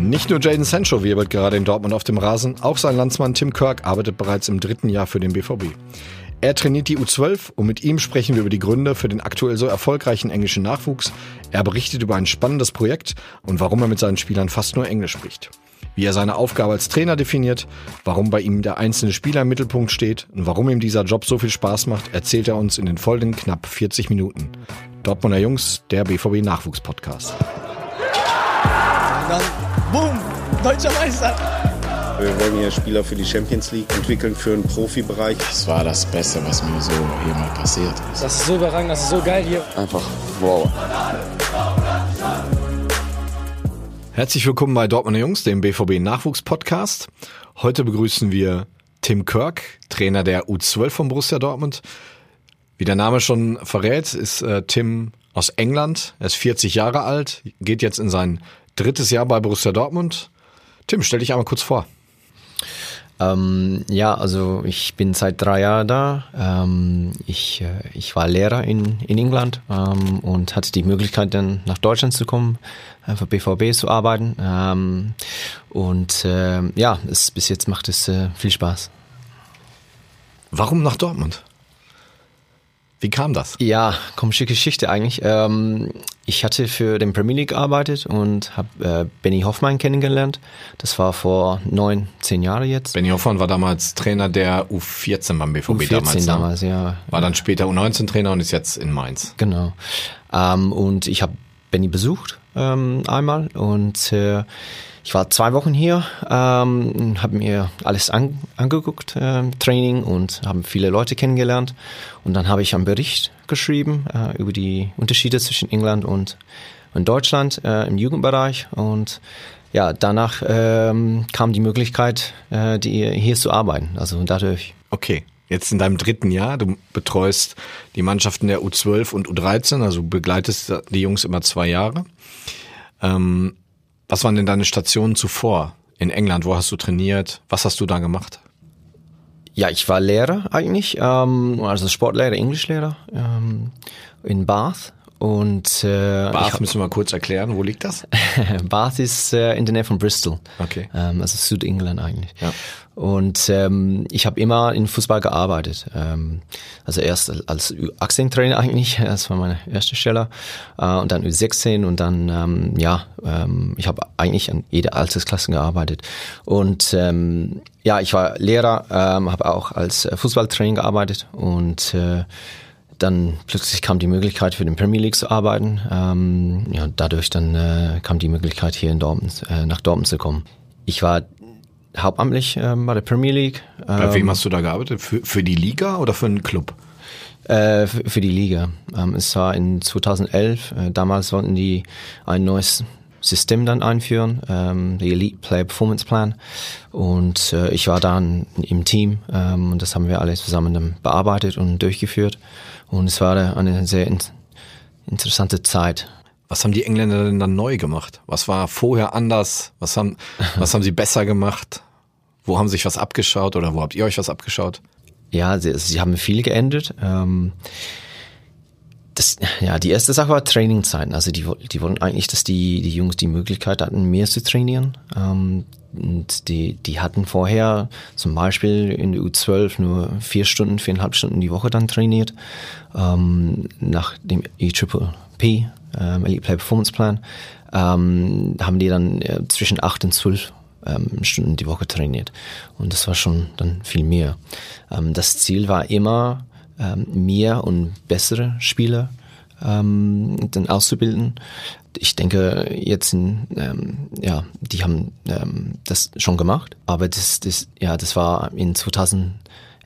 Nicht nur Jaden Sancho wirbelt gerade in Dortmund auf dem Rasen, auch sein Landsmann Tim Kirk arbeitet bereits im dritten Jahr für den BVB. Er trainiert die U12 und mit ihm sprechen wir über die Gründe für den aktuell so erfolgreichen englischen Nachwuchs. Er berichtet über ein spannendes Projekt und warum er mit seinen Spielern fast nur Englisch spricht. Wie er seine Aufgabe als Trainer definiert, warum bei ihm der einzelne Spieler im Mittelpunkt steht und warum ihm dieser Job so viel Spaß macht, erzählt er uns in den folgenden knapp 40 Minuten. Dortmunder Jungs, der BVB Nachwuchspodcast. Dann, boom, deutscher Meister. Wir wollen hier Spieler für die Champions League entwickeln, für den Profibereich. Das war das Beste, was mir so hier mal passiert ist. Das ist so überragend, das ist so geil hier. Einfach wow. Herzlich willkommen bei Dortmunder Jungs, dem BVB Nachwuchspodcast. Heute begrüßen wir Tim Kirk, Trainer der U12 von Borussia Dortmund. Wie der Name schon verrät, ist äh, Tim aus England. Er ist 40 Jahre alt, geht jetzt in sein drittes Jahr bei Borussia Dortmund. Tim, stell dich einmal kurz vor. Ähm, ja, also ich bin seit drei Jahren da. Ähm, ich, äh, ich war Lehrer in, in England ähm, und hatte die Möglichkeit dann nach Deutschland zu kommen, äh, für BVB zu arbeiten. Ähm, und äh, ja, es, bis jetzt macht es äh, viel Spaß. Warum nach Dortmund? Wie kam das? Ja, komische Geschichte eigentlich. Ähm, ich hatte für den Premier League gearbeitet und habe äh, Benny Hoffmann kennengelernt. Das war vor neun, zehn Jahren jetzt. Benny Hoffmann war damals Trainer der U14 beim BVB U14 damals. ne? damals, ja. War dann später U19-Trainer und ist jetzt in Mainz. Genau. Ähm, und ich habe Benny besucht ähm, einmal und äh, ich war zwei Wochen hier, ähm, habe mir alles an, angeguckt, äh, Training und haben viele Leute kennengelernt. Und dann habe ich einen Bericht geschrieben äh, über die Unterschiede zwischen England und, und Deutschland äh, im Jugendbereich. Und ja, danach ähm, kam die Möglichkeit, äh, die, hier zu arbeiten. Also dadurch. Okay, jetzt in deinem dritten Jahr, du betreust die Mannschaften der U12 und U13, also begleitest die Jungs immer zwei Jahre. Ähm, was waren denn deine Stationen zuvor in England? Wo hast du trainiert? Was hast du da gemacht? Ja, ich war Lehrer eigentlich, ähm, also Sportlehrer, Englischlehrer ähm, in Bath. Und äh, Bath hab- müssen wir mal kurz erklären. Wo liegt das? Bath ist äh, in der Nähe von Bristol. Okay. Ähm, also Südengland eigentlich. Ja. Und ähm, ich habe immer in Fußball gearbeitet. Ähm, also erst als U18-Trainer eigentlich, das war meine erste Stelle. Äh, und dann U16 und dann, ähm, ja, ähm, ich habe eigentlich an jeder Altersklasse gearbeitet. Und ähm, ja, ich war Lehrer, ähm, habe auch als äh, Fußballtrainer gearbeitet und äh, dann plötzlich kam die Möglichkeit für den Premier League zu arbeiten. Ähm, ja, dadurch dann äh, kam die Möglichkeit hier in Dortmund, äh, nach Dortmund zu kommen. Ich war hauptamtlich ähm, bei der Premier League. Bei Ähm, wem hast du da gearbeitet? Für, für die Liga oder für einen Club? äh, für, für die Liga. Ähm, es war in 2011. Äh, damals wollten die ein neues System dann einführen, ähm, der Elite Player Performance Plan. Und äh, ich war dann im Team ähm, und das haben wir alle zusammen dann bearbeitet und durchgeführt. Und es war eine sehr in interessante Zeit. Was haben die Engländer denn dann neu gemacht? Was war vorher anders? Was haben, was haben sie besser gemacht? Wo haben sie sich was abgeschaut oder wo habt ihr euch was abgeschaut? Ja, sie, sie haben viel geändert. Ähm, das, ja, die erste Sache war Trainingzeiten. Also die, die wollten eigentlich, dass die, die Jungs die Möglichkeit hatten, mehr zu trainieren. Ähm, und die, die hatten vorher zum Beispiel in der U12 nur vier Stunden, viereinhalb Stunden die Woche dann trainiert. Ähm, nach dem EPPP, ähm, Elite Play Performance Plan, ähm, haben die dann äh, zwischen acht und zwölf ähm, Stunden die Woche trainiert. Und das war schon dann viel mehr. Ähm, das Ziel war immer, ähm, mehr und bessere Spieler ähm, dann auszubilden. Ich denke, jetzt, ähm, ja, die haben ähm, das schon gemacht, aber das, das, ja, das war in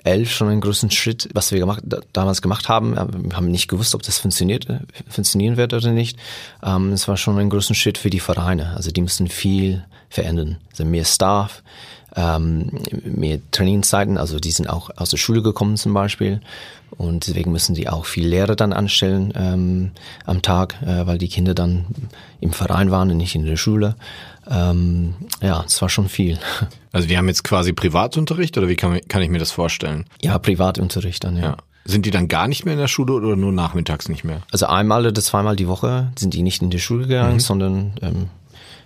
2011 schon ein großen Schritt, was wir gemacht, da, damals gemacht haben. Wir haben nicht gewusst, ob das funktioniert, äh, funktionieren wird oder nicht. Ähm, es war schon ein großen Schritt für die Vereine. Also die mussten viel verändern. Also mehr Staff, ähm, mehr Trainingszeiten, also die sind auch aus der Schule gekommen zum Beispiel und deswegen müssen die auch viel Lehrer dann anstellen ähm, am Tag, äh, weil die Kinder dann im Verein waren und nicht in der Schule. Ähm, ja, es war schon viel. Also die haben jetzt quasi Privatunterricht oder wie kann, kann ich mir das vorstellen? Ja, Privatunterricht dann, ja. Ja. Sind die dann gar nicht mehr in der Schule oder nur nachmittags nicht mehr? Also einmal oder zweimal die Woche sind die nicht in die Schule gegangen, sondern ähm,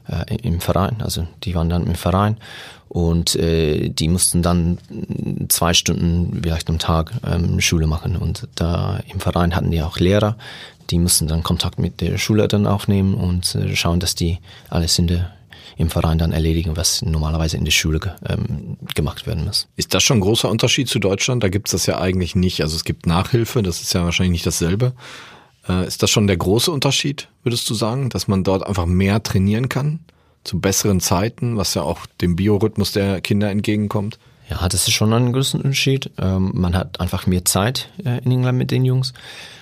äh, im Verein. Also die waren dann im Verein und äh, die mussten dann zwei Stunden vielleicht am Tag ähm, Schule machen. Und da im Verein hatten die auch Lehrer, die mussten dann Kontakt mit der Schule dann aufnehmen und äh, schauen, dass die alles in der im Verein dann erledigen, was normalerweise in der Schule ähm, gemacht werden muss. Ist das schon ein großer Unterschied zu Deutschland? Da gibt es das ja eigentlich nicht. Also es gibt Nachhilfe, das ist ja wahrscheinlich nicht dasselbe. Äh, ist das schon der große Unterschied, würdest du sagen, dass man dort einfach mehr trainieren kann? Zu besseren Zeiten, was ja auch dem Biorhythmus der Kinder entgegenkommt? Ja, das ist schon ein großer Unterschied. Ähm, man hat einfach mehr Zeit äh, in England mit den Jungs.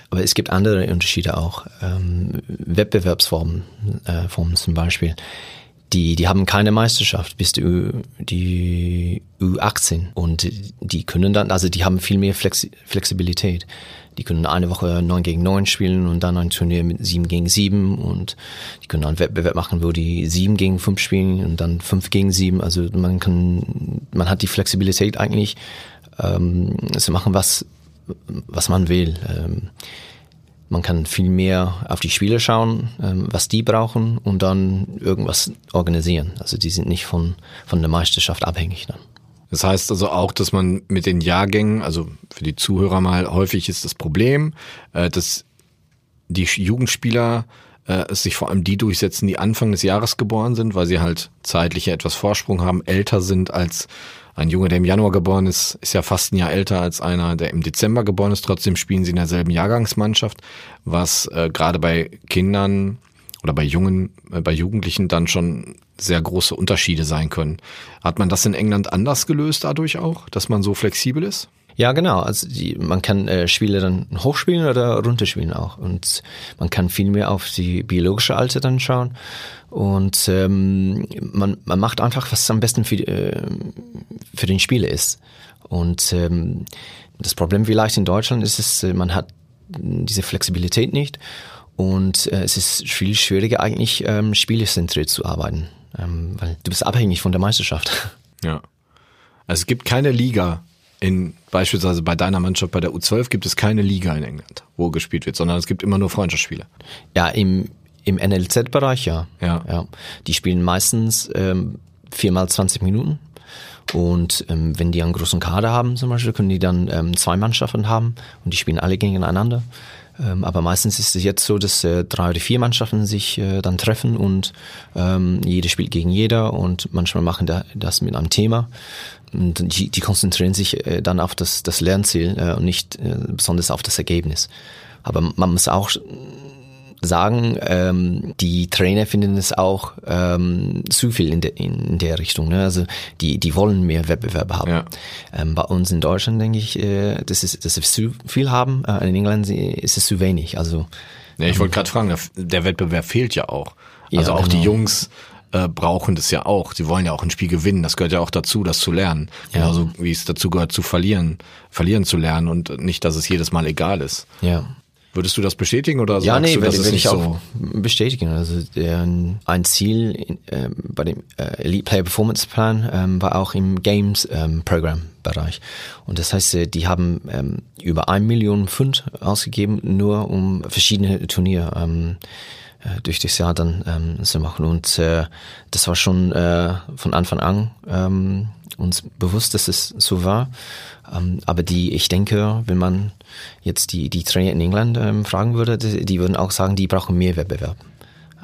Aber es gibt andere Unterschiede auch. Ähm, Wettbewerbsformen äh, Formen zum Beispiel. Die, die haben keine Meisterschaft bis die, die U18 und die können dann, also die haben viel mehr Flexi Flexibilität. Die können eine Woche 9 gegen 9 spielen und dann ein Turnier mit 7 gegen 7 und die können einen Wettbewerb machen, wo die 7 gegen 5 spielen und dann 5 gegen 7. Also man kann, man hat die Flexibilität eigentlich ähm, zu machen, was, was man will. Ähm, man kann viel mehr auf die Spieler schauen, ähm, was die brauchen und dann irgendwas organisieren. Also die sind nicht von, von der Meisterschaft abhängig dann. Das heißt also auch, dass man mit den Jahrgängen, also für die Zuhörer mal, häufig ist das Problem, äh, dass die Jugendspieler äh, sich vor allem die durchsetzen, die Anfang des Jahres geboren sind, weil sie halt zeitlich etwas Vorsprung haben, älter sind als ein Junge, der im Januar geboren ist, ist ja fast ein Jahr älter als einer, der im Dezember geboren ist. Trotzdem spielen sie in derselben Jahrgangsmannschaft, was äh, gerade bei Kindern oder bei Jungen, äh, bei Jugendlichen dann schon sehr große Unterschiede sein können. Hat man das in England anders gelöst dadurch auch, dass man so flexibel ist? Ja, genau. Also die, man kann äh, Spiele dann hochspielen oder runterspielen auch. Und man kann viel mehr auf die biologische Alter dann schauen. Und ähm, man, man macht einfach, was am besten für, äh, für den Spieler ist. Und ähm, das Problem vielleicht in Deutschland ist es, äh, man hat diese Flexibilität nicht. Und äh, es ist viel schwieriger eigentlich ähm, spielezentriert zu arbeiten, ähm, weil du bist abhängig von der Meisterschaft. Ja. Also es gibt keine Liga in beispielsweise bei deiner Mannschaft bei der U12 gibt es keine Liga in England, wo gespielt wird, sondern es gibt immer nur Freundschaftsspiele. Ja, im im NLZ-Bereich ja. ja. Ja. Die spielen meistens ähm, viermal 20 Minuten. Und ähm, wenn die einen großen Kader haben zum Beispiel, können die dann ähm, zwei Mannschaften haben und die spielen alle gegeneinander. Ähm, aber meistens ist es jetzt so, dass äh, drei oder vier Mannschaften sich äh, dann treffen und ähm, jeder spielt gegen jeder und manchmal machen da, das mit einem Thema. Und die, die konzentrieren sich äh, dann auf das, das Lernziel äh, und nicht äh, besonders auf das Ergebnis. Aber man muss auch sagen, ähm, die Trainer finden es auch ähm, zu viel in, de, in der Richtung. Ne? Also die, die wollen mehr Wettbewerb haben. Ja. Ähm, bei uns in Deutschland denke ich, äh, das ist, dass wir zu viel haben. Äh, in England ist es zu wenig. Also ja, ich wollte gerade fragen, der Wettbewerb fehlt ja auch. Also ja, auch genau. die Jungs äh, brauchen das ja auch. Sie wollen ja auch ein Spiel gewinnen. Das gehört ja auch dazu, das zu lernen. Ja. Genauso wie es dazu gehört, zu verlieren, verlieren zu lernen und nicht, dass es jedes Mal egal ist. Ja. Würdest du das bestätigen oder ja, sagst nee, du, das würde ich auch bestätigen. Also der, ein Ziel äh, bei dem äh, Elite Player Performance Plan ähm, war auch im Games ähm, Program Bereich. Und das heißt, äh, die haben ähm, über ein Million Pfund ausgegeben, nur um verschiedene Turniere ähm, äh, durch das Jahr dann ähm, zu machen. Und äh, das war schon äh, von Anfang an ähm, uns bewusst, dass es so war. Ähm, aber die, ich denke, wenn man jetzt die, die Trainer in England ähm, fragen würde, die, die, würden auch sagen, die brauchen mehr Wettbewerb.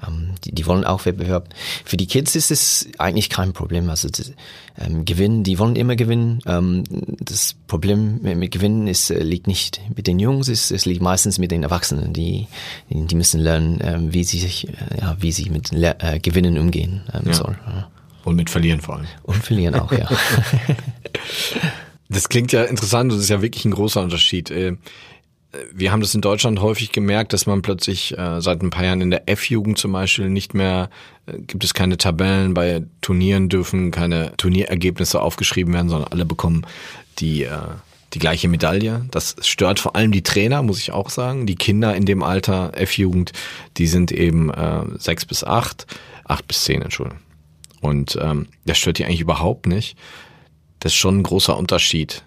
Ähm, die, die wollen auch Wettbewerb. Für die Kids ist es eigentlich kein Problem. Also das, ähm, gewinnen, die wollen immer gewinnen. Ähm, das Problem mit, mit Gewinnen ist, äh, liegt nicht mit den Jungs, es, es liegt meistens mit den Erwachsenen. Die, die müssen lernen, ähm, wie sie sich, äh, ja, wie sie mit Le äh, Gewinnen umgehen ähm, ja. sollen. Ja. Und mit Verlieren vor allem. Und Verlieren auch, ja. Das klingt ja interessant, das ist ja wirklich ein großer Unterschied. Wir haben das in Deutschland häufig gemerkt, dass man plötzlich äh, seit ein paar Jahren in der F-Jugend zum Beispiel nicht mehr, äh, gibt es keine Tabellen, bei Turnieren dürfen keine Turnierergebnisse aufgeschrieben werden, sondern alle bekommen die, äh, die gleiche Medaille. Das stört vor allem die Trainer, muss ich auch sagen. Die Kinder in dem Alter F-Jugend, die sind eben äh, sechs bis acht, acht bis zehn, Entschuldigung. Und ähm, das stört die eigentlich überhaupt nicht das ist schon ein großer Unterschied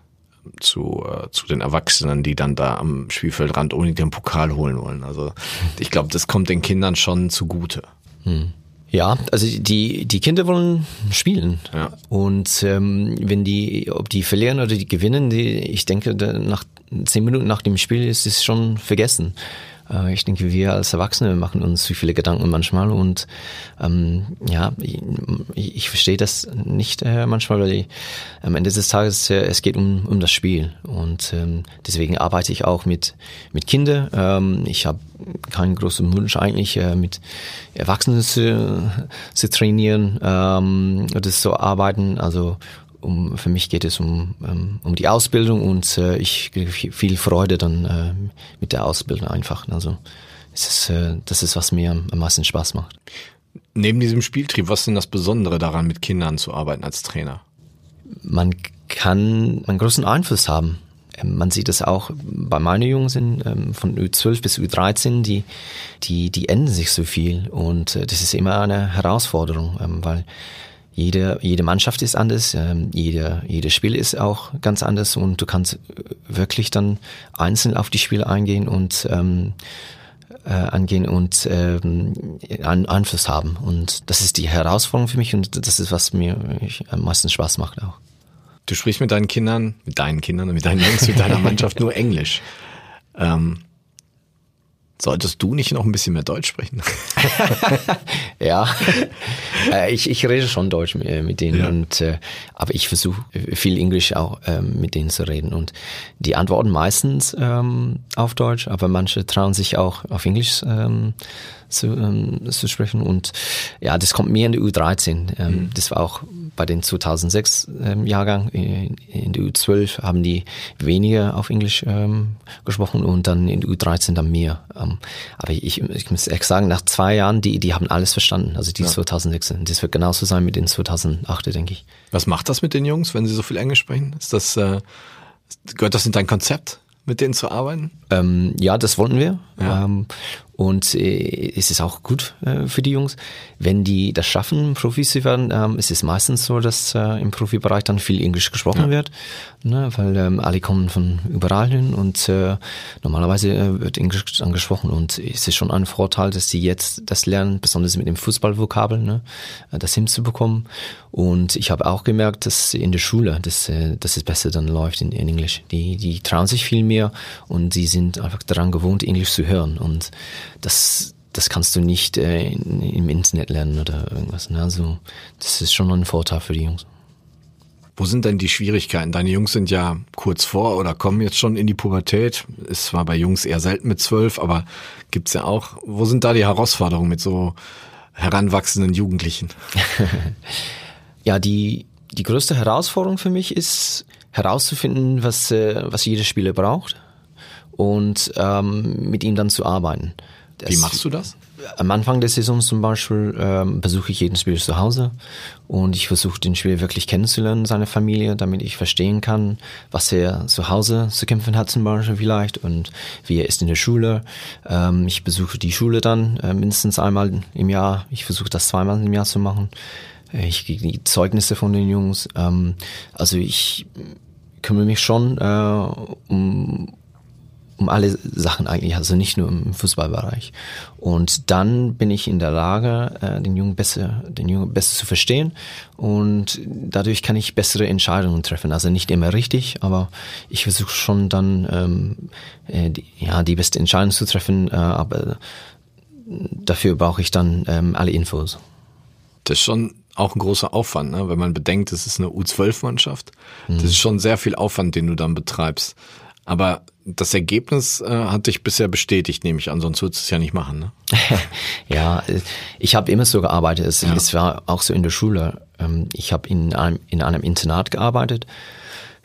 zu, äh, zu den Erwachsenen, die dann da am Spielfeldrand ohne den Pokal holen wollen. Also ich glaube, das kommt den Kindern schon zugute. Hm. Ja, also die, die Kinder wollen spielen. Ja. Und ähm, wenn die, ob die verlieren oder die gewinnen, die, ich denke, nach zehn Minuten nach dem Spiel ist es schon vergessen. Äh, ich denke, wir als Erwachsene machen uns zu viele Gedanken manchmal und ähm, ja, ich, ich verstehe das nicht äh, manchmal, weil ich, am Ende des Tages äh, es geht um, um das Spiel und ähm, deswegen arbeite ich auch mit mit Kindern. Ähm, ich habe keinen großen Wunsch eigentlich äh, mit Erwachsenen zu, zu trainieren ähm, oder zu arbeiten. Also um, für mich geht es um, um, um die Ausbildung und äh, ich kriege viel Freude dann äh, mit der Ausbildung einfach. Also es ist, äh, das ist, was mir am meisten Spaß macht. Neben diesem Spieltrieb, was ist denn das Besondere daran, mit Kindern zu arbeiten als Trainer? Man kann einen großen Einfluss haben. Ähm, man sieht es auch bei meinen Jungs in, ähm, von U12 bis U13, die, die, die ändern sich so viel und das ist immer eine Herausforderung, ähm, weil jede, jede Mannschaft ist anders, ähm, jede, jedes Spiel ist auch ganz anders und du kannst wirklich dann einzeln auf die Spiele eingehen und ähm, äh, angehen und ähm, einen Einfluss haben. Und das ist die Herausforderung für mich und das ist, was mir am meisten Spaß macht auch. Du sprichst mit deinen Kindern, mit deinen Kindern und mit deinen Jungs, mit deiner Mannschaft nur Englisch. Ähm, Solltest du nicht noch ein bisschen mehr Deutsch sprechen? ja, äh, ich, ich rede schon Deutsch mit, äh, mit denen, ja. und, äh, aber ich versuche viel Englisch auch ähm, mit denen zu reden. Und die antworten meistens ähm, auf Deutsch, aber manche trauen sich auch auf Englisch ähm, zu, ähm, zu sprechen. Und ja, das kommt mehr in der U13. Ähm, mhm. Das war auch bei den 2006 ähm, Jahrgang. In, in der U12 haben die weniger auf Englisch ähm, gesprochen und dann in der U13 dann mehr. Ähm, aber ich, ich muss echt sagen, nach zwei Jahren, die, die haben alles verstanden. Also die ja. 2006. Das wird genauso sein mit den 2008, denke ich. Was macht das mit den Jungs, wenn sie so viel Englisch sprechen? Ist das, äh, gehört das in dein Konzept? mit denen zu arbeiten? Ähm, ja, das wollten wir. Ja. Ähm, und äh, es ist auch gut äh, für die Jungs. Wenn die das schaffen, Profis zu werden, ähm, ist es meistens so, dass äh, im Profibereich dann viel Englisch gesprochen ja. wird, ne? weil ähm, alle kommen von überall hin und äh, normalerweise äh, wird Englisch dann gesprochen und es ist schon ein Vorteil, dass sie jetzt das lernen, besonders mit dem Fußballvokabel, ne? Äh, das hinzubekommen. Und ich habe auch gemerkt, dass in der Schule, dass, äh, dass es besser dann läuft in, in Englisch. Die, die trauen sich viel mehr und sie sind einfach daran gewohnt, Englisch zu hören und das, das kannst du nicht äh, in, im Internet lernen oder irgendwas. Ne? Also das ist schon ein Vorteil für die Jungs. Wo sind denn die Schwierigkeiten? Deine Jungs sind ja kurz vor oder kommen jetzt schon in die Pubertät. Ist zwar bei Jungs eher selten mit zwölf, aber gibt's ja auch. Wo sind da die Herausforderungen mit so heranwachsenden Jugendlichen? ja, die, die größte Herausforderung für mich ist herauszufinden, was, äh, was jeder Spieler braucht und ähm, mit ihm dann zu arbeiten. Das, Wie machst du das? Am Anfang der Saison zum Beispiel ähm, besuche ich jeden Spieler zu Hause und ich versuche den Spieler wirklich kennenzulernen, seine Familie, damit ich verstehen kann, was er zu Hause zu kämpfen hat zum Beispiel vielleicht und wie er ist in der Schule. Ähm, ich besuche die Schule dann äh, mindestens einmal im Jahr. Ich versuche das zweimal im Jahr zu machen. Äh, ich kriege die Zeugnisse von den Jungs. Ähm, also ich kümmere mich schon äh, um um alle Sachen eigentlich, also nicht nur im Fußballbereich. Und dann bin ich in der Lage, äh, den Jungen besser, den Jungen besser zu verstehen und dadurch kann ich bessere Entscheidungen treffen. Also nicht immer richtig, aber ich versuche schon dann ähm, äh, die, ja die beste Entscheidung zu treffen, äh, aber dafür brauche ich dann ähm, alle Infos. Das ist schon auch ein großer Aufwand, ne? wenn man bedenkt, es ist eine U12-Mannschaft. Das mhm. ist schon sehr viel Aufwand, den du dann betreibst. Aber das Ergebnis äh, hat dich bisher bestätigt, nehme ich an, sonst würdest du es ja nicht machen. Ne? ja, ich habe immer so gearbeitet. Es, ja. es, war auch so in der Schule. Ähm, ich habe in einem, in einem Internat gearbeitet,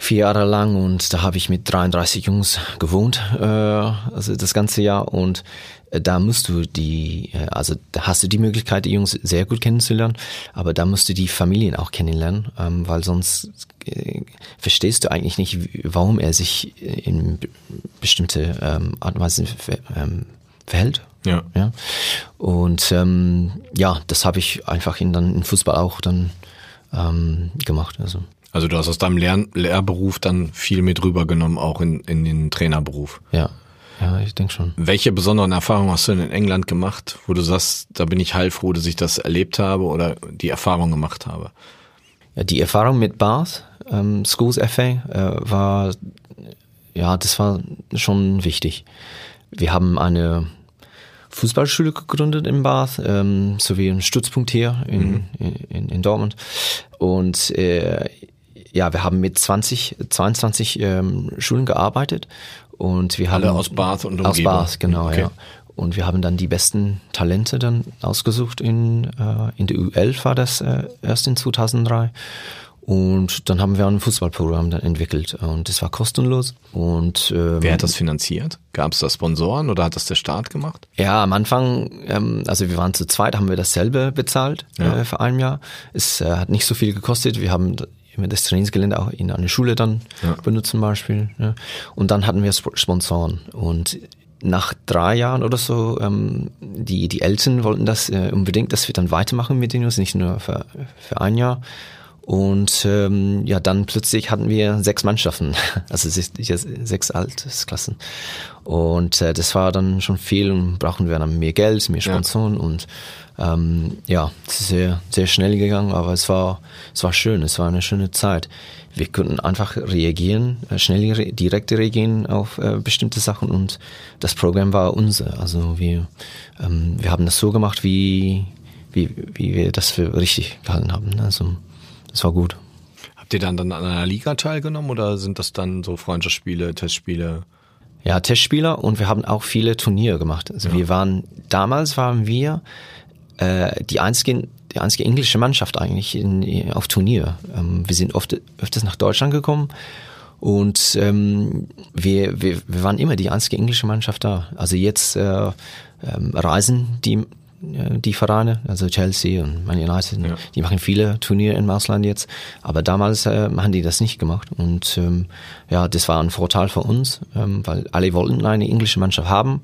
vier Jahre lang und da habe ich mit 33 Jungs gewohnt, äh, also das ganze Jahr und da musst du die, äh, also da hast du die Möglichkeit, die Jungs sehr gut kennenzulernen, aber da musst du die Familien auch kennenlernen, ähm, weil sonst äh, verstehst du eigentlich nicht, warum er sich in bestimmte ähm, Art und Weise ähm, verhält. Ja. ja. Und ähm, ja, das habe ich einfach in dann in Fußball auch dann ähm, gemacht. Also. Also du hast aus deinem Lehr Lehrberuf dann viel mit rübergenommen, auch in, in den Trainerberuf. Ja, ja, ich denke schon. Welche besonderen Erfahrungen hast du denn in England gemacht, wo du sagst, da bin ich heilfroh, dass ich das erlebt habe oder die Erfahrung gemacht habe? Ja, die Erfahrung mit Bath, ähm, Schools FA, äh, war, ja, das war schon wichtig. Wir haben eine Fußballschule gegründet in Bath, ähm, sowie einen Stützpunkt hier in, mhm. in, in, Dortmund. Und äh, ja, wir haben mit 20, 22 ähm, Schulen gearbeitet und wir haben Alle aus Bath und Umgebung. Aus Bath, genau, okay. ja. Und wir haben dann die besten Talente dann ausgesucht in, äh, in der U11 war das äh, erst in 2003 und dann haben wir ein Fußballprogramm dann entwickelt und das war kostenlos. Und ähm, wer hat das finanziert? Gab es da Sponsoren oder hat das der Staat gemacht? Ja, am Anfang, ähm, also wir waren zu zweit, haben wir dasselbe bezahlt ja. äh, für ein Jahr. Es äh, hat nicht so viel gekostet. Wir haben immer das Trainingsgelände auch in einer Schule dann ja. benutzt zum Beispiel. Ja. Und dann hatten wir Sponsoren und nach drei Jahren oder so, ähm, die, die Eltern wollten das äh, unbedingt, dass wir dann weitermachen mit den Jungs, nicht nur für, für ein Jahr. Und ähm, ja, dann plötzlich hatten wir sechs Mannschaften, also sechs Altersklassen. Und äh, das war dann schon viel und brauchen wir dann mehr Geld, mehr Sponsoren ja. und ähm, ja, es ist sehr, sehr schnell gegangen, aber es war, es war schön, es war eine schöne Zeit. Wir konnten einfach reagieren, äh, schnell re direkt reagieren auf äh, bestimmte Sachen und das Programm war unser. Also wir, ähm, wir haben das so gemacht, wie, wie, wie wir das für richtig gehalten haben. Also das war gut. Habt ihr dann, dann an einer Liga teilgenommen oder sind das dann so Freundschaftsspiele, Testspiele? Ja, Testspieler und wir haben auch viele Turniere gemacht. Also ja. wir waren, damals waren wir äh, die einzige, die einzige englische Mannschaft eigentlich in, auf Turnier. Ähm, wir sind oft öfters nach Deutschland gekommen und ähm, wir, wir, wir waren immer die einzige englische Mannschaft da. Also jetzt äh, ähm, reisen die die Vereine, also Chelsea und Man United, ja. die machen viele Turniere im Ausland jetzt, aber damals äh, haben die das nicht gemacht und ähm, ja, das war ein Vorteil für uns, ähm, weil alle wollten eine englische Mannschaft haben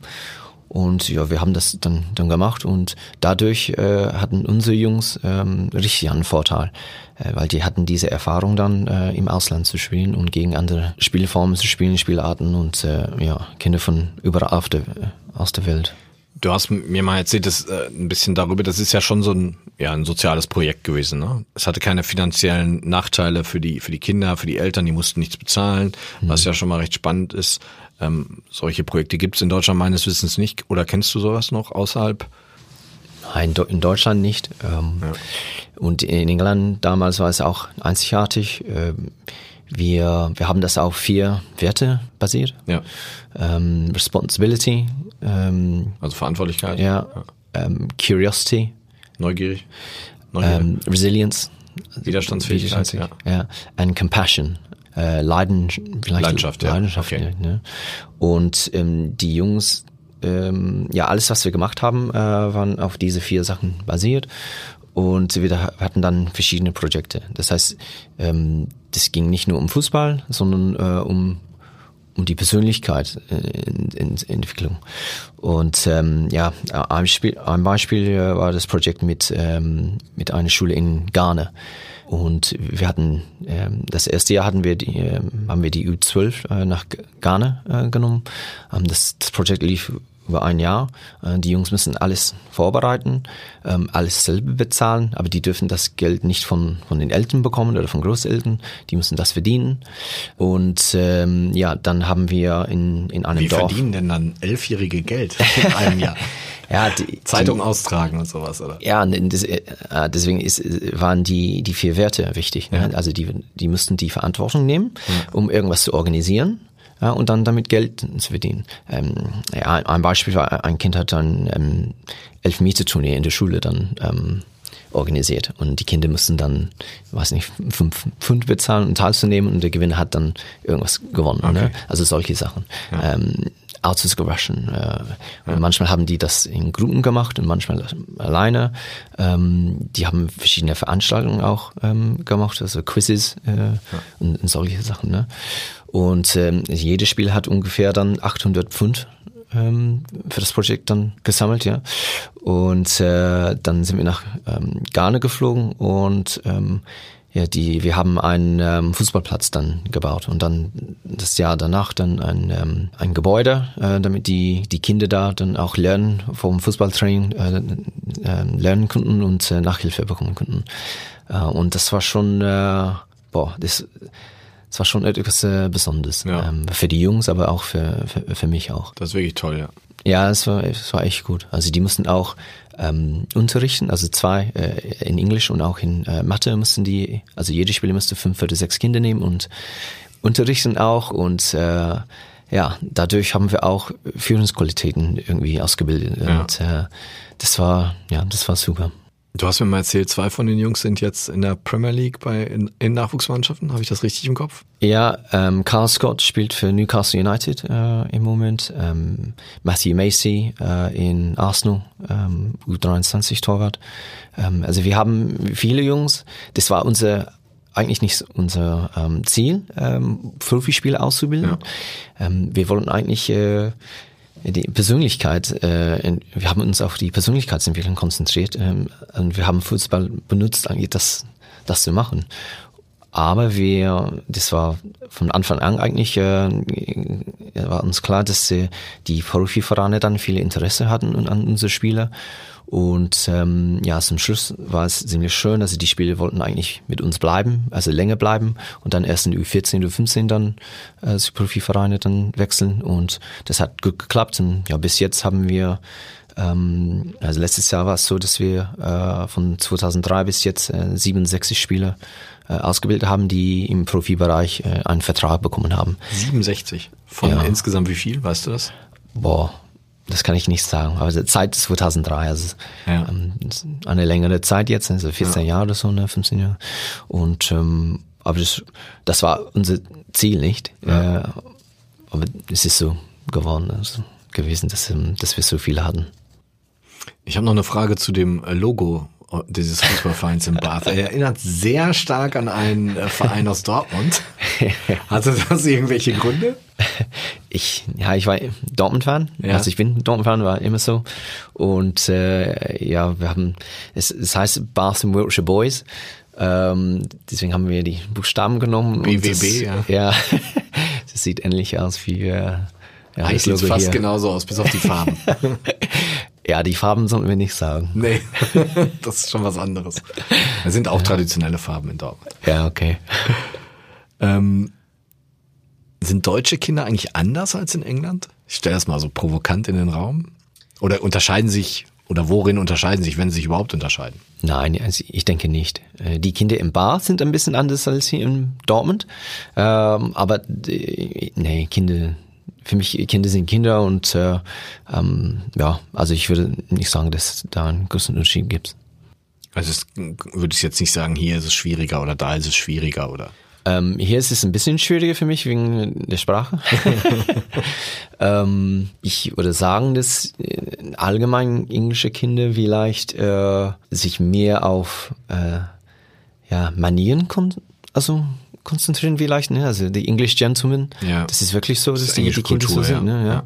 und ja, wir haben das dann, dann gemacht und dadurch äh, hatten unsere Jungs ähm, richtig einen Vorteil, äh, weil die hatten diese Erfahrung dann äh, im Ausland zu spielen und gegen andere Spielformen zu spielen, Spielarten und äh, ja, Kinder von überall auf der, aus der Welt. Du hast mir mal erzählt, das, äh, ein bisschen darüber, das ist ja schon so ein, ja, ein soziales Projekt gewesen. Ne? Es hatte keine finanziellen Nachteile für die, für die Kinder, für die Eltern, die mussten nichts bezahlen, mhm. was ja schon mal recht spannend ist. Ähm, solche Projekte gibt es in Deutschland meines Wissens nicht. Oder kennst du sowas noch außerhalb? Nein, in Deutschland nicht. Ähm, ja. Und in England damals war es auch einzigartig. Ähm, wir, wir haben das auf vier Werte basiert. Ja. Ähm, Responsibility. Ähm, also Verantwortlichkeit. Ja. ja. Ähm, Curiosity. Neugierig. Ähm, Resilience. Widerstandsfähigkeit. Ja. ja. And Compassion. Äh, Leiden, Leidenschaft, ja. Leidenschaft, okay. ne? Und ähm, die Jungs, ähm, ja, alles, was wir gemacht haben, äh, waren auf diese vier Sachen basiert. Und wir hatten dann verschiedene Projekte. Das heißt, ähm, das ging nicht nur um Fußball, sondern äh, um um die Persönlichkeit äh, in, in, Entwicklung. Und ähm, ja, ein, Spiel, ein Beispiel äh, war das Projekt mit ähm, mit einer Schule in Ghana. Und wir hatten ähm, das erste Jahr hatten wir die, äh, haben wir die U12 äh, nach Ghana äh, genommen. Ähm, das, das Projekt lief über ein Jahr. Äh, die Jungs müssen alles vorbereiten, ähm, alles selber bezahlen, aber die dürfen das Geld nicht von, von den Eltern bekommen oder von Großeltern. Die müssen das verdienen. Und ähm, ja, dann haben wir in, in einem Wie Dorf. Wie verdienen denn dann Elfjährige Geld in einem Jahr? ja, die, Zeitung die, austragen und sowas, oder? Ja, das, äh, deswegen ist, waren die, die vier Werte wichtig. Ne? Ja. Also die, die mussten die Verantwortung nehmen, ja. um irgendwas zu organisieren ja, und dann damit Geld zu verdienen. Ähm, ja, ein Beispiel war, ein Kind hat dann ähm, Elfmeter-Turnier in der Schule dann ähm, organisiert und die Kinder mussten dann, weiß nicht, fünf Pfund bezahlen, um teilzunehmen und der Gewinner hat dann irgendwas gewonnen. Ne? Okay. Ne? Also solche Sachen. Ja. Ähm, Autos gewaschen. Äh, ja. Und manchmal haben die das in Gruppen gemacht und manchmal alleine. Ähm, die haben verschiedene Veranstaltungen auch ähm, gemacht, also Quizzes äh, ja. und, und solche Sachen. Ne? Und ähm, jedes Spiel hat ungefähr dann 800 Pfund ähm, für das Projekt dann gesammelt, ja. Und äh, dann sind wir nach ähm, Ghana geflogen und ähm, ja, die, wir haben einen ähm, Fußballplatz dann gebaut und dann das Jahr danach dann ein, ähm, ein Gebäude, äh, damit die, die Kinder da dann auch lernen, vom Fußballtraining äh, äh, lernen konnten und äh, Nachhilfe bekommen konnten. Äh, und das war schon, äh, boah, das, das war schon etwas äh, Besonderes. Ja. Ähm, für die Jungs, aber auch für, für, für mich auch. Das ist wirklich toll, ja. Ja, es war, es war echt gut. Also die mussten auch ähm, unterrichten, also zwei äh, in Englisch und auch in äh, Mathe mussten die, also jede Spieler musste fünf oder sechs Kinder nehmen und unterrichten auch und äh, ja, dadurch haben wir auch Führungsqualitäten irgendwie ausgebildet Ja. und äh, das war, ja, das war super. Du hast mir mal erzählt, zwei von den Jungs sind jetzt in der Premier League bei in, in Nachwuchsmannschaften. Habe ich das richtig im Kopf? Ja, ähm, Carl Scott spielt für Newcastle United äh, im Moment. Ähm, Matthew Macy äh, in Arsenal, ähm, U23 Torwart. Ähm, also wir haben viele Jungs. Das war unser eigentlich nicht unser ähm, Ziel, ähm, Profispieler auszubilden. Ähm, wir wollten eigentlich äh, die Persönlichkeit, äh, wir haben uns auf die Persönlichkeitsentwicklung konzentriert ähm, und wir haben Fußball benutzt, eigentlich das, das zu machen. Aber wir, das war von Anfang an eigentlich, äh, war uns klar, dass äh, die Profivereine dann viele Interesse hatten an unsere Spieler. Und ähm, ja, zum Schluss war es ziemlich schön. Also die Spieler wollten eigentlich mit uns bleiben, also länger bleiben und dann erst in die U14, U15 dann äh, zu Profivereine dann wechseln. Und das hat gut geklappt. Und ja, bis jetzt haben wir ähm, also letztes Jahr war es so, dass wir äh, von 2003 bis jetzt äh, 67 Spieler äh, ausgebildet haben, die im Profibereich äh, einen Vertrag bekommen haben. 67. Von Ja. insgesamt wie viel, weißt du das? Boah, das kann ich nicht sagen. Aber seit 2003, also Ja. ähm, eine längere Zeit jetzt, also 14 Jahre oder so, ne, 15 Jahre. Und ähm, aber das, das war unser Ziel nicht. Äh, aber es ist so geworden, also gewesen, dass, ähm, dass wir so viele hatten. Ich habe noch eine Frage zu dem äh, Logo dieses Fußballvereins in Bath. Er erinnert sehr stark an einen äh, Verein aus Dortmund. Hatte das irgendwelche Gründe? Ich, ja, ich war Dortmund-Fan. Ja. Also ich bin Dortmund-Fan, war immer so. Und äh, ja, wir haben, es, es heißt Bath and Wiltshire Boys. Ähm, deswegen haben wir die Buchstaben genommen. BWB, das, ja. Ja, das sieht ähnlich aus wie äh, ja, das Eigentlich sieht fast hier. genauso aus, bis auf die Farben. Ja, die Farben sollten wir nicht sagen. nee, das ist schon was anderes. Es sind auch traditionelle Farben in Dortmund. Ja, okay. Ähm, sind deutsche Kinder eigentlich anders als in England? Ich stelle das mal so provokant in den Raum. Oder unterscheiden sich, oder worin unterscheiden sich, wenn sie sich überhaupt unterscheiden? Nein, also ich denke nicht. Äh, Die Kinder im Bar sind ein bisschen anders als hier in Dortmund. Ähm, aber äh, nee, Kinder, für mich Kinder sind Kinder und äh, ähm, ja, also ich würde nicht sagen, dass es da einen großen Unterschied gibt. Also es, würde ich jetzt nicht sagen, hier ist es schwieriger oder da ist es schwieriger oder. Ähm, hier ist es ein bisschen schwieriger für mich wegen der Sprache. ähm, ich würde sagen, dass äh, allgemein englische Kinder vielleicht äh, sich mehr auf äh, ja, Manieren kon also konzentrieren vielleicht, ne? Also die English Gentlemen, Ja. das ist wirklich so, dass ist die, die Kinder so Kultur, sind, ja. ne? Ja.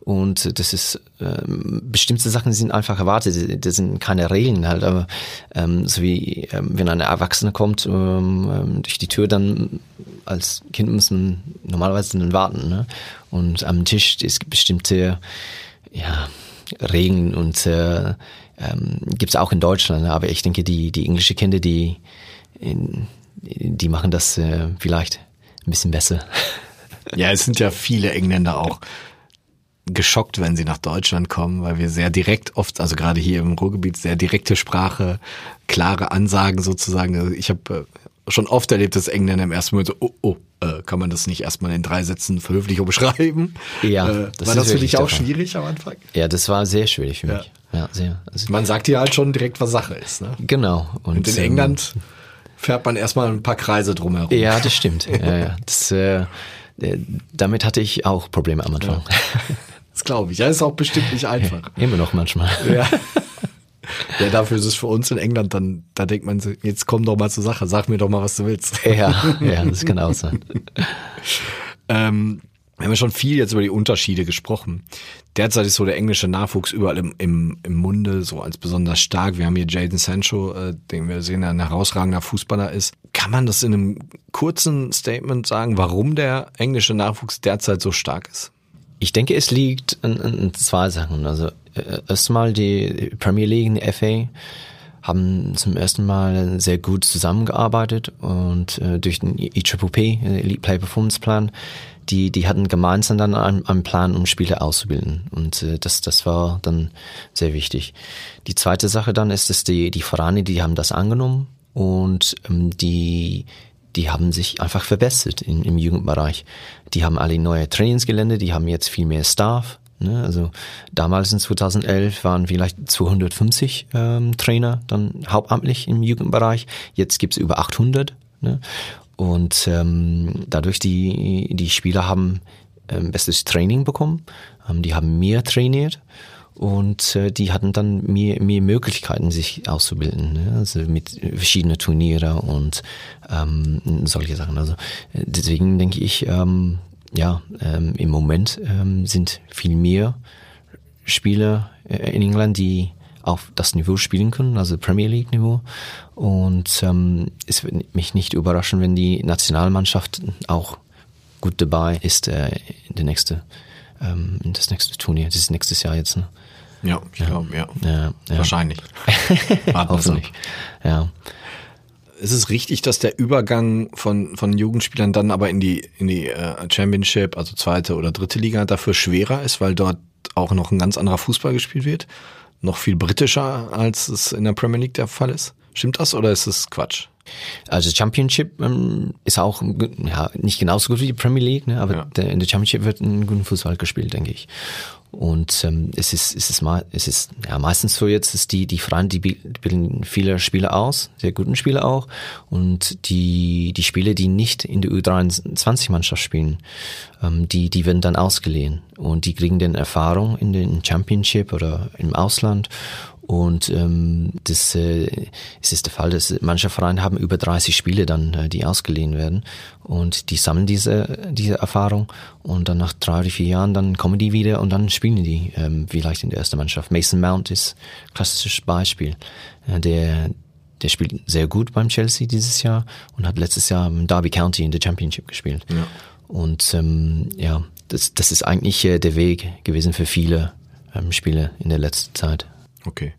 Und das ist ähm, bestimmte Sachen sind einfach erwartet. Das sind keine Regeln halt, aber ähm, so wie ähm, wenn eine Erwachsene kommt ähm, ähm, durch die Tür, dann als Kind muss man normalerweise dann warten. Ne? Und am Tisch es gibt bestimmte ja, Regeln und äh, ähm, gibt es auch in Deutschland. Aber ich denke, die die englische Kinder, die in, die machen das äh, vielleicht ein bisschen besser. Ja, es sind ja viele Engländer auch geschockt, wenn sie nach Deutschland kommen, weil wir sehr direkt oft, also gerade hier im Ruhrgebiet, sehr direkte Sprache, klare Ansagen sozusagen. Also ich habe äh, schon oft erlebt, dass Engländer im ersten Moment so, oh, oh, äh, kann man das nicht erstmal in drei Sätzen höflich umschreiben? Ja, äh, das war das für dich auch Fall. schwierig am Anfang? Ja, das war sehr schwierig für mich. Ja, sehr. Also, Man sagt ja halt schon direkt, was Sache ist. Ne? genau. Und in ähm, England fährt man erstmal ein paar Kreise drumherum. Ja, das stimmt. ja, ja. Das, äh, äh, damit hatte ich auch Probleme am Anfang. Das glaube ich. Ja, ist auch bestimmt nicht einfach. Immer noch manchmal. Ja. Ja, dafür ist es für uns in England dann, da denkt man, so, jetzt komm doch mal zur Sache, sag mir doch mal, was du willst. Ja, ja, das kann auch sein. Ähm, Wir haben schon viel jetzt über die Unterschiede gesprochen. Derzeit ist so der englische Nachwuchs überall im, im, im Munde, so als besonders stark. Wir haben hier Jaden Sancho, äh, den wir sehen, der ein herausragender Fußballer ist. Kann man das in einem kurzen Statement sagen, warum der englische Nachwuchs derzeit so stark ist? Ich denke, es liegt an, an zwei Sachen. Also äh, erstmal die Premier League die FA haben zum ersten Mal sehr gut zusammengearbeitet und äh, durch den EPP, Elite Play Performance Plan, die, die hatten gemeinsam dann einen, einen Plan, um Spieler auszubilden. Und äh, das, das war dann sehr wichtig. Die zweite Sache dann ist, dass die, die Vereine, die haben das angenommen und ähm, die, die haben sich einfach verbessert in, im Jugendbereich. Die haben alle neue Trainingsgelände, die haben jetzt viel mehr Staff. Ne? Also damals in 2011 waren vielleicht 250 ähm, Trainer dann hauptamtlich im Jugendbereich. Jetzt gibt's über 800. Ne? Und ähm, dadurch die die Spieler haben ähm, bestes Training bekommen, ähm, die haben mehr trainiert und äh, die hatten dann mehr, mehr Möglichkeiten, sich auszubilden, ne? also mit verschiedenen Turniere und ähm, solche Sachen. Also äh, deswegen denke ich, ähm, ja, ähm, im Moment ähm, sind viel mehr Spieler äh, in England, die auf das Niveau spielen können, also Premier League Niveau. Und ähm, es wird mich nicht überraschen, wenn die Nationalmannschaft auch gut dabei ist äh, in der nächste, ähm, in das nächste Turnier, das ist nächstes Jahr jetzt. Ne? Ja, ich ja. glaube, ja. Ja, ja. Wahrscheinlich. Hoffentlich. Ja. Ist es richtig, dass der Übergang von, von Jugendspielern dann aber in die, in die äh, Championship, also zweite oder dritte Liga, dafür schwerer ist, weil dort auch noch ein ganz anderer Fußball gespielt wird? Noch viel britischer, als es in der Premier League der Fall ist? Stimmt das oder ist es Quatsch? Also Championship ähm, ist auch ja, nicht genauso gut wie die Premier League, ne, aber ja. der, in der Championship wird ein guter Fußball gespielt, denke ich. Und ähm, es ist, es ist, mal, es ist ja, meistens so jetzt, ist die, die Vereine, die bilden viele Spieler aus, sehr guten Spieler auch. Und die, die Spieler, die nicht in der U23-Mannschaft spielen, ähm, die, die werden dann ausgeliehen. Und die kriegen dann Erfahrung in den Championship oder im Ausland. Und ähm, das äh, es ist der Fall, dass manche Vereine haben über 30 Spiele dann, äh, die ausgeliehen werden. Und die sammeln diese, diese Erfahrung und dann nach drei oder vier Jahren, dann kommen die wieder und dann spielen die ähm, vielleicht in der ersten Mannschaft. Mason Mount ist ein klassisches Beispiel. Äh, der, der spielt sehr gut beim Chelsea dieses Jahr und hat letztes Jahr im Derby County in der Championship gespielt. Ja. Und ähm, ja, das, das ist eigentlich äh, der Weg gewesen für viele ähm, Spieler in der letzten Zeit. Okay.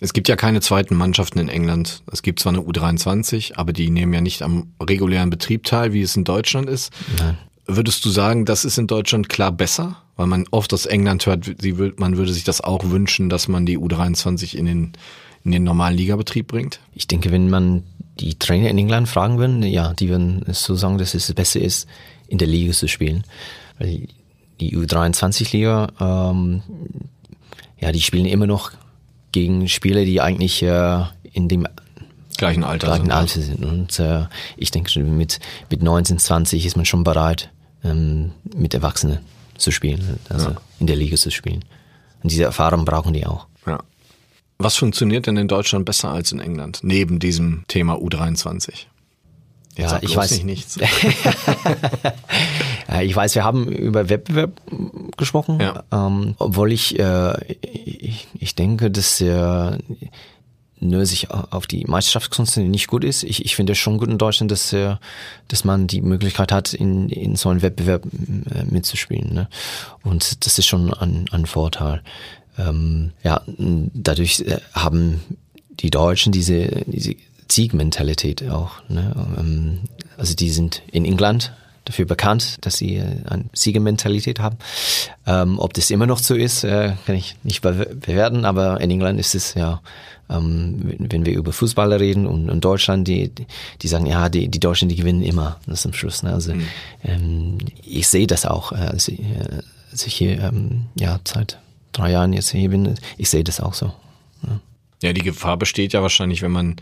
Es gibt ja keine zweiten Mannschaften in England. Es gibt zwar eine U23, aber die nehmen ja nicht am regulären Betrieb teil, wie es in Deutschland ist. Nein. Würdest du sagen, das ist in Deutschland klar besser? Weil man oft aus England hört, man würde sich das auch wünschen, dass man die U23 in den, in den normalen Ligabetrieb bringt? Ich denke, wenn man die Trainer in England fragen würde, ja, die würden so sagen, dass es besser ist, in der Liga zu spielen. Weil die U23-Liga, ähm, ja, die spielen immer noch gegen Spieler, die eigentlich äh, in dem gleichen Alter, gleichen sind, Alter sind. Und äh, ich denke, mit, mit 19, 20 ist man schon bereit, ähm, mit Erwachsenen zu spielen, also ja. in der Liga zu spielen. Und diese Erfahrung brauchen die auch. Ja. Was funktioniert denn in Deutschland besser als in England, neben diesem Thema U23? Ja, ich weiß nicht nichts. ich weiß, wir haben über Wettbewerb gesprochen, ja. ähm, obwohl ich, äh, ich, ich denke, dass er nur sich auf die Meisterschaftskunst nicht gut ist. Ich, ich finde es schon gut in Deutschland, dass, äh, dass man die Möglichkeit hat, in, in so einem Wettbewerb äh, mitzuspielen. Ne? Und das ist schon ein, ein Vorteil. Ähm, ja, dadurch äh, haben die Deutschen diese, diese Siegmentalität auch. Ne? Ähm, also die sind in England dafür bekannt, dass sie äh, eine Siegermentalität haben. Ähm, ob das immer noch so ist, äh, kann ich nicht bewerten, aber in England ist es ja, ähm, wenn wir über Fußballer reden und in Deutschland, die, die sagen, ja, die, die Deutschen, die gewinnen immer, das ist am Schluss. Ne? Also mhm. ähm, ich sehe das auch, äh, als, ich, äh, als ich hier ähm, ja, seit drei Jahren jetzt hier bin, ich sehe das auch so. Ja. ja, die Gefahr besteht ja wahrscheinlich, wenn man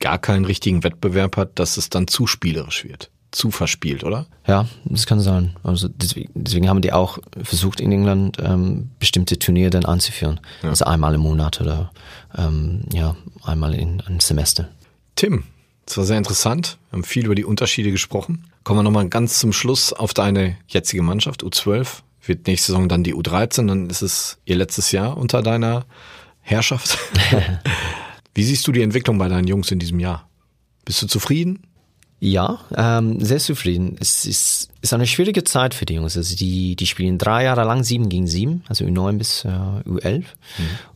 gar keinen richtigen Wettbewerb hat, dass es dann zu spielerisch wird. Zu verspielt, oder? Ja, das kann sein. Also deswegen, deswegen haben die auch versucht in England ähm, bestimmte Turniere dann anzuführen. Ja. Also einmal im Monat oder ähm, ja, einmal in einem Semester. Tim, Das war sehr interessant. Wir haben viel über die Unterschiede gesprochen. Kommen wir nochmal ganz zum Schluss auf deine jetzige Mannschaft, U12. Wird nächste Saison dann die U13, dann ist es ihr letztes Jahr unter deiner Herrschaft. Wie siehst du die Entwicklung bei deinen Jungs in diesem Jahr? Bist du zufrieden? Ja, ähm, sehr zufrieden. Es ist, ist eine schwierige Zeit für die Jungs. Also die, die spielen drei Jahre lang sieben gegen sieben, also U9 bis äh, U11. Mhm.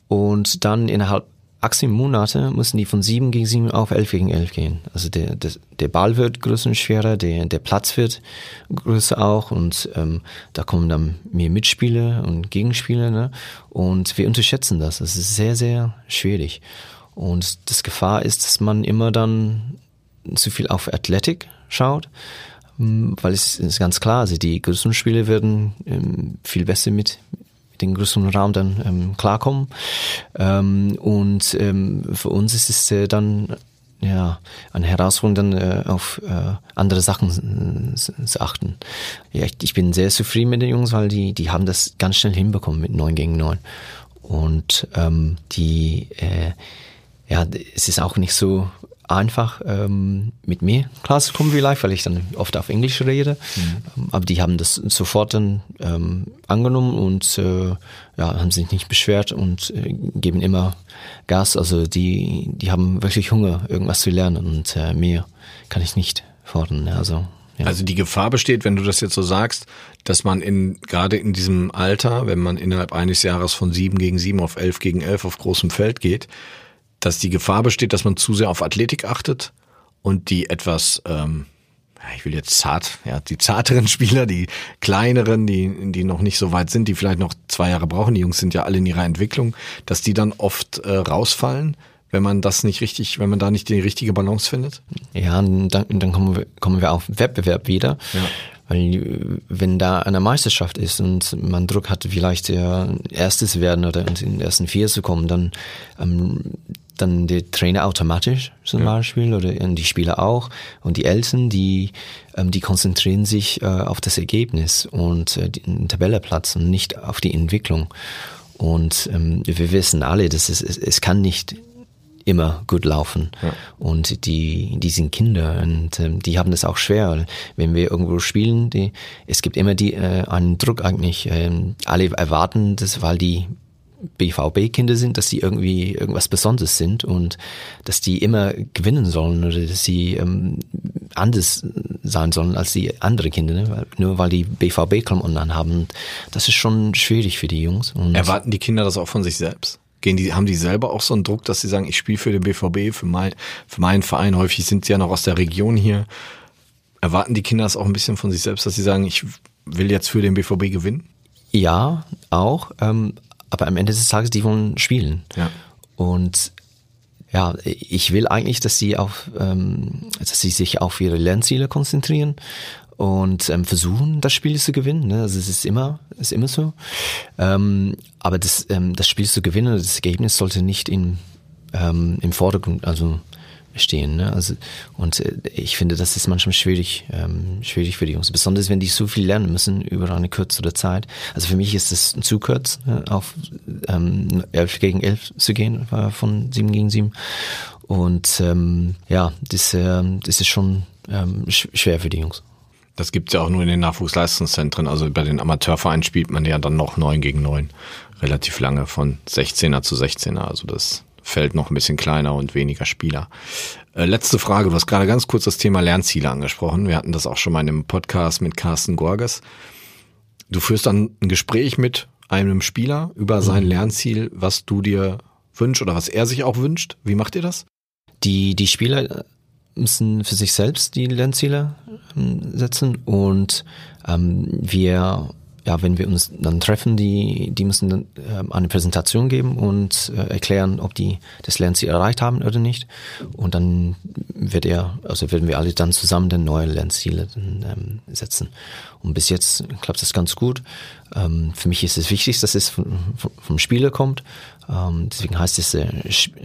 Und dann innerhalb 18 Monate müssen die von sieben gegen sieben auf elf gegen elf gehen. Also der, der, der Ball wird größer und schwerer, der, der Platz wird größer auch und ähm, da kommen dann mehr Mitspieler und Gegenspieler. Ne? Und wir unterschätzen das. Das ist sehr, sehr schwierig. Und das Gefahr ist, dass man immer dann zu viel auf Athletik schaut, ähm, weil es ist ganz klar, also die größeren Spiele werden ähm, viel besser mit den größeren Raum dann ähm, klarkommen. Ähm, und ähm, für uns ist es äh, dann ja, eine Herausforderung, dann äh, auf äh, andere Sachen zu achten. Ja, ich, ich, bin sehr zufrieden mit den Jungs, weil die, die haben das ganz schnell hinbekommen mit neun gegen neun Und ähm, die, äh, ja, es ist auch nicht so einfach ähm, mit mir klarzukommen vielleicht, weil ich dann oft auf Englisch rede. Mhm. Aber die haben das sofort dann ähm, angenommen und äh, ja, haben sich nicht beschwert und äh, geben immer Gas. Also die, die haben wirklich Hunger, irgendwas zu lernen und äh, mehr kann ich nicht fordern. Also ja. Also die Gefahr besteht, wenn du das jetzt so sagst, dass man in gerade in diesem Alter, wenn man innerhalb eines Jahres von sieben gegen sieben auf elf gegen elf auf großem Feld geht, dass die Gefahr besteht, dass man zu sehr auf Athletik achtet und die etwas, ähm, ich will jetzt zart, ja, die zarteren Spieler, die kleineren, die, die noch nicht so weit sind, die vielleicht noch zwei Jahre brauchen, die Jungs sind ja alle in ihrer Entwicklung, dass die dann oft äh, rausfallen, wenn man das nicht richtig, wenn man da nicht die richtige Balance findet? Ja, dann, dann kommen, wir, kommen wir auf Wettbewerb wieder. Ja. Weil wenn da eine Meisterschaft ist und man Druck hat, vielleicht der erstes werden oder in den ersten vier zu kommen, dann ähm, dann der Trainer automatisch zum ja. Beispiel oder die Spieler auch und die Eltern, die ähm, die konzentrieren sich äh, auf das Ergebnis und äh, den Tabelleplatz und nicht auf die Entwicklung. Und ähm, wir wissen alle, dass es, es, es kann nicht immer gut laufen. Ja. Und die, die sind Kinder und ähm, die haben das auch schwer. Wenn wir irgendwo spielen, die, es gibt immer die, äh, einen Druck eigentlich. Ähm, alle erwarten das, weil die BVB-Kinder sind, dass sie irgendwie irgendwas Besonderes sind und dass die immer gewinnen sollen oder dass sie ähm, anders sein sollen als die andere Kinder, ne? nur weil die BVB-Klamotten anhaben. Das ist schon schwierig für die Jungs. Und Erwarten die Kinder das auch von sich selbst? Gehen die, haben die selber auch so einen Druck, dass sie sagen, ich spiele für den BVB, für, mein, für meinen Verein, häufig sind sie ja noch aus der Region hier. Erwarten die Kinder das auch ein bisschen von sich selbst, dass sie sagen, ich will jetzt für den BVB gewinnen? Ja, auch. Ähm, aber am Ende des Tages, die wollen spielen. Ja. Und ja, ich will eigentlich, dass sie auf, ähm, dass sie sich auf ihre Lernziele konzentrieren und ähm, versuchen, das Spiel zu gewinnen. Ne? Also es ist immer, ist immer so. Ähm, aber das, ähm, das Spiel zu gewinnen, das Ergebnis sollte nicht in, ähm, im Vordergrund, also stehen. Ne? Also, und äh, ich finde, das ist manchmal schwierig, ähm, schwierig für die Jungs. Besonders wenn die so viel lernen müssen über eine kürzere Zeit. Also für mich ist es zu kurz, ne? auf ähm, 11 gegen 11 zu gehen, äh, von 7 gegen 7. Und ähm, ja, das, äh, das ist schon ähm, schwer für die Jungs. Das gibt's ja auch nur in den Nachwuchsleistungszentren. Also bei den Amateurvereinen spielt man ja dann noch 9 gegen 9. Relativ lange, von 16er zu 16er. Also das Feld noch ein bisschen kleiner und weniger Spieler. Äh, letzte Frage, du hast gerade ganz kurz das Thema Lernziele angesprochen. Wir hatten das auch schon mal in einem Podcast mit Carsten Gorges. Du führst dann ein Gespräch mit einem Spieler über sein mhm. Lernziel, was du dir wünschst oder was er sich auch wünscht. Wie macht ihr das? Die, die Spieler müssen für sich selbst die Lernziele ähm, setzen und ähm, wir ja, wenn wir uns dann treffen, die, die müssen dann äh, eine Präsentation geben und äh, erklären, ob die das Lernziel erreicht haben oder nicht. Und dann wird er, also werden wir alle dann zusammen dann neue Lernziele dann, ähm, setzen. Und bis jetzt klappt das ganz gut. Ähm, für mich ist es wichtig, dass es vom, vom Spieler kommt. Ähm, deswegen heißt es äh,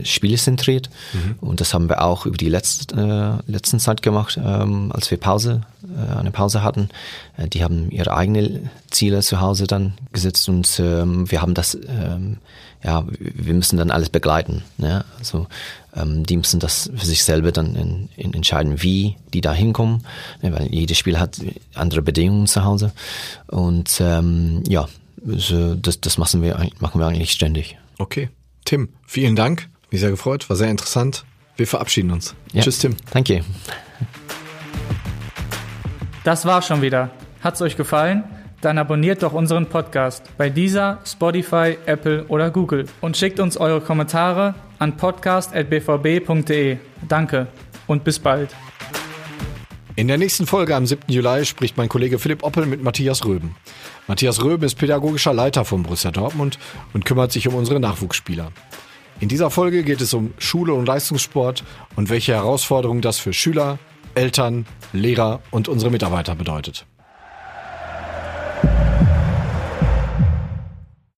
spielezentriert. Mhm. Und das haben wir auch über die letzte, äh, letzten Zeit gemacht, ähm, als wir Pause eine Pause hatten. Äh, die haben ihre eigenen Ziele zu Hause dann gesetzt und ähm, wir haben das, ähm, ja, wir müssen dann alles begleiten. Ne? Also ähm, die müssen das für sich selber dann in, in entscheiden, wie die da hinkommen, ne? weil jedes Spiel hat andere Bedingungen zu Hause und ähm, ja, das, das machen wir, machen wir eigentlich ständig. Okay. Tim, vielen Dank. Mich sehr gefreut, war sehr interessant. Wir verabschieden uns. Ja. Tschüss, Tim. Danke. Das war schon wieder. Hat's euch gefallen? Dann abonniert doch unseren Podcast bei dieser, Spotify, Apple oder Google und schickt uns eure Kommentare an podcast.bvb.de. Danke und bis bald. In der nächsten Folge am 7. Juli spricht mein Kollege Philipp Oppel mit Matthias Röben. Matthias Röben ist pädagogischer Leiter von Borussia Dortmund und kümmert sich um unsere Nachwuchsspieler. In dieser Folge geht es um Schule und Leistungssport und welche Herausforderungen das für Schüler, Eltern, Lehrer und unsere Mitarbeiter bedeutet.